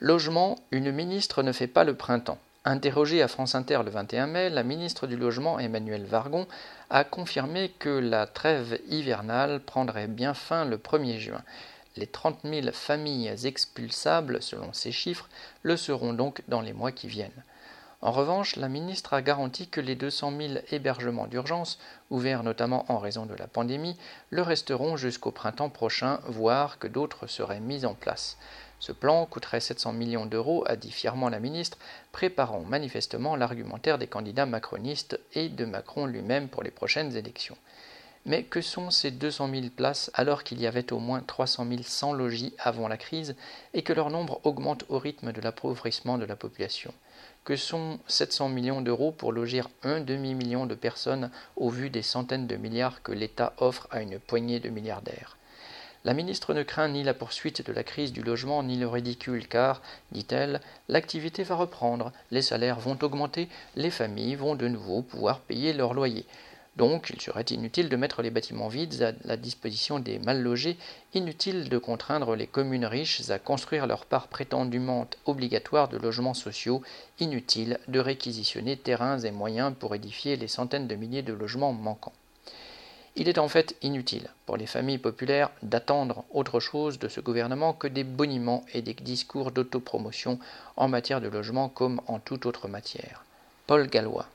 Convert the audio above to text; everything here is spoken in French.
Logement, une ministre ne fait pas le printemps. Interrogée à France Inter le 21 mai, la ministre du Logement, Emmanuel Vargon, a confirmé que la trêve hivernale prendrait bien fin le 1er juin. Les 30 000 familles expulsables, selon ces chiffres, le seront donc dans les mois qui viennent. En revanche, la ministre a garanti que les 200 000 hébergements d'urgence, ouverts notamment en raison de la pandémie, le resteront jusqu'au printemps prochain, voire que d'autres seraient mis en place. Ce plan coûterait 700 millions d'euros, a dit fièrement la ministre, préparant manifestement l'argumentaire des candidats macronistes et de Macron lui-même pour les prochaines élections. Mais que sont ces 200 000 places alors qu'il y avait au moins 300 000 sans logis avant la crise et que leur nombre augmente au rythme de l'appauvrissement de la population? Que sont 700 millions d'euros pour loger un demi-million de personnes au vu des centaines de milliards que l'État offre à une poignée de milliardaires? La ministre ne craint ni la poursuite de la crise du logement ni le ridicule car, dit-elle, l'activité va reprendre, les salaires vont augmenter, les familles vont de nouveau pouvoir payer leur loyer. Donc, il serait inutile de mettre les bâtiments vides à la disposition des mal logés, inutile de contraindre les communes riches à construire leur part prétendument obligatoire de logements sociaux, inutile de réquisitionner terrains et moyens pour édifier les centaines de milliers de logements manquants. Il est en fait inutile pour les familles populaires d'attendre autre chose de ce gouvernement que des boniments et des discours d'autopromotion en matière de logement comme en toute autre matière. Paul Gallois